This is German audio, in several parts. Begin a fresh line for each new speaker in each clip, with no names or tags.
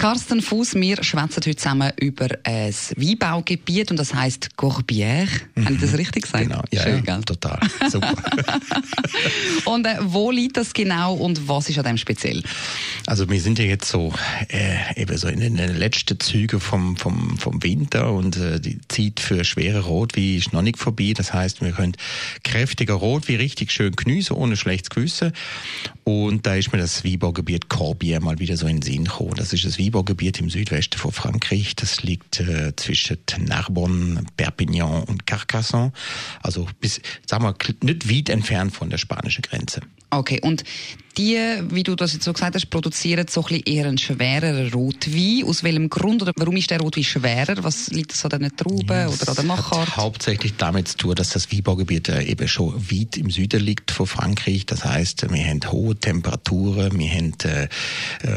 Carsten Fuß, wir schwätzen heute zusammen über ein Weinbaugebiet und das heißt Corbière. Mhm. Habe ich das richtig gesagt?
Genau, ja, Schön, ja total. Super.
und äh, wo liegt das genau und was ist an dem speziell?
Also wir sind ja jetzt so äh, eben so in den letzten Zügen vom, vom, vom Winter und äh, die Zeit für schwere Rotwein ist noch nicht vorbei. Das heißt, wir können kräftiger Rotwein richtig schön geniessen, ohne schlechtes Gewissen. Und da ist mir das Weinbaugebiet Corbière mal wieder so in den Sinn gekommen. Das ist das Weinbau Weinbaugebiet im Südwesten von Frankreich. Das liegt äh, zwischen Narbonne, Perpignan und Carcassonne. Also bis, sagen wir, nicht weit entfernt von der spanischen Grenze.
Okay, und die, wie du das jetzt so gesagt hast, produzieren so ein bisschen eher einen schwereren Rotwein. Aus welchem Grund oder warum ist der Rotwein schwerer? Was liegt das an den Trauben ja, oder an der Machart?
Hat hauptsächlich damit zu tun, dass das Weinbaugebiet äh, eben schon weit im Süden liegt von Frankreich. Das heißt, wir haben hohe Temperaturen, wir haben, äh, äh,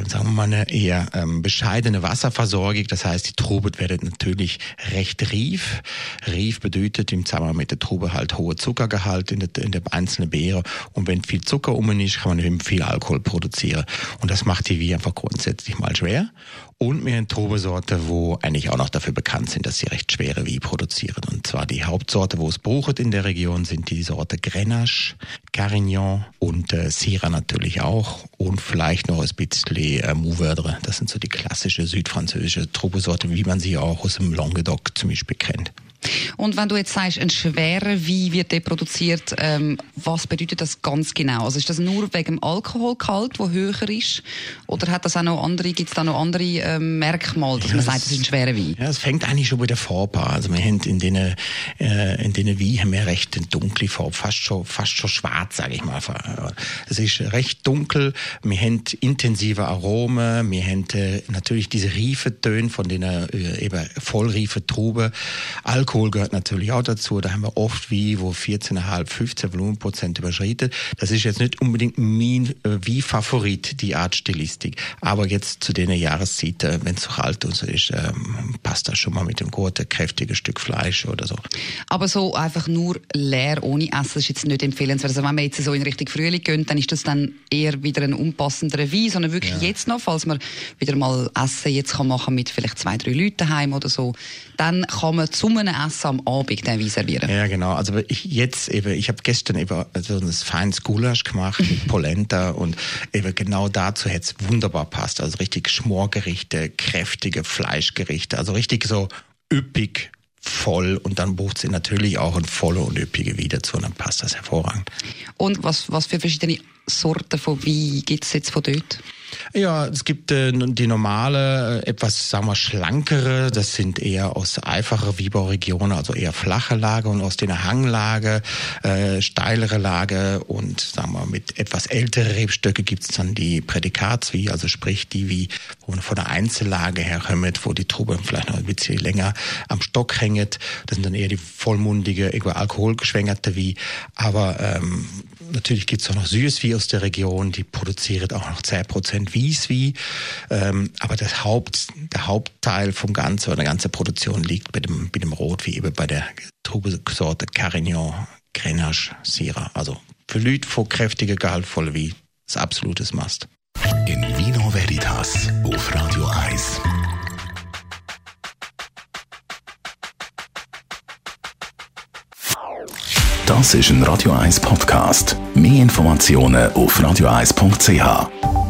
sagen wir mal, eine eher ähm, bescheidene Wasserversorgung. Das heißt, die Trauben werden natürlich recht rief. Rief bedeutet im Zusammenhang mit der Trube halt hohe Zuckergehalt in der, in der einzelnen Beere. Und wenn viel Zucker um ist, kann man eben viel Alkohol produzieren. Und das macht die Wie einfach grundsätzlich mal schwer. Und wir haben Trubesorte, wo eigentlich auch noch dafür bekannt sind, dass sie recht schwere Wie produzieren. Und zwar die Hauptsorte, wo es bruchet in der Region, sind die Sorte Grenache, Carignan und äh, Syrah natürlich auch. Und vielleicht noch ein bisschen äh, Mourvedre. Das sind so die klassische südfranzösische Trubesorte, wie man sie auch aus dem Languedoc zum Beispiel kennt.
Und wenn du jetzt sagst, ein schwerer Wein wird der produziert, ähm, was bedeutet das ganz genau? Also ist das nur wegen dem Alkoholgehalt, der höher ist? Oder hat das auch noch andere, gibt es da noch andere ähm, Merkmale, dass ja, man sagt, das ist ein schwerer Wein?
Ja, es fängt eigentlich schon bei der Farbe an. Also wir haben in den, äh, in den Wein haben wir recht eine dunkle Farbe, fast schon, fast schon schwarz, sage ich mal. Es ist recht dunkel, wir haben intensive Aromen, wir haben äh, natürlich diese Riefetöne von den äh, eben vollriefe Trube, Alkohol Alkohol gehört natürlich auch dazu. Da haben wir oft wie, wo 14,5, 15 Volumenprozent überschritten. Das ist jetzt nicht unbedingt mein äh, wie Favorit, die Art Stilistik. Aber jetzt zu den Jahreszeiten, wenn es so kalt und so ist, ähm, passt das schon mal mit dem guten, kräftigen Stück Fleisch oder so.
Aber so einfach nur leer, ohne Essen, ist jetzt nicht empfehlenswert. Also wenn man jetzt so in Richtung Frühling gehen, dann ist das dann eher wieder ein unpassender Wein, sondern wirklich ja. jetzt noch, falls man wieder mal Essen jetzt kann machen mit vielleicht zwei, drei Leuten heim oder so, dann kann man zu einem Essen am Abend den Wein servieren.
Ja, genau. Also ich jetzt eben, ich habe gestern eben so ein feines Gulasch gemacht mit Polenta und eben genau dazu hätte es wunderbar passt. Also richtig Schmorgerichte, kräftige Fleischgerichte, also richtig so üppig voll und dann bucht sie natürlich auch ein volle und üppige Wein dazu und dann passt das hervorragend.
Und was, was für verschiedene Sorten von Wein gibt es jetzt von dort?
Ja, es gibt äh, die normale, äh, etwas, sagen wir, schlankere, das sind eher aus einfacher Wieberregionen, also eher flache Lage und aus der Hanglage, äh, steilere Lage und sagen wir, mit etwas ältere Rebstöcke gibt's dann die Prädikatswie, also sprich die wie von der Einzellage her kommt, wo die Trube vielleicht noch ein bisschen länger am Stock hängt. Das sind dann eher die vollmundige, alkoholgeschwängerte wie. Aber ähm, natürlich gibt's auch noch Süßwie aus der Region, die produziert auch noch 10% Prozent Wieswi. Ähm, aber das Haupt, der Hauptteil vom Ganzen oder der ganze Produktion liegt bei dem, bei dem Rot, wie eben bei der Trubesorte Carignan, Grenache, Syrah. Also für Leute von kräftiger, gehaltvoller wie das absolutes Must.
In Vino Veritas auf Radio 1. Das ist ein Radio 1 Podcast. Mehr Informationen auf radio1.ch.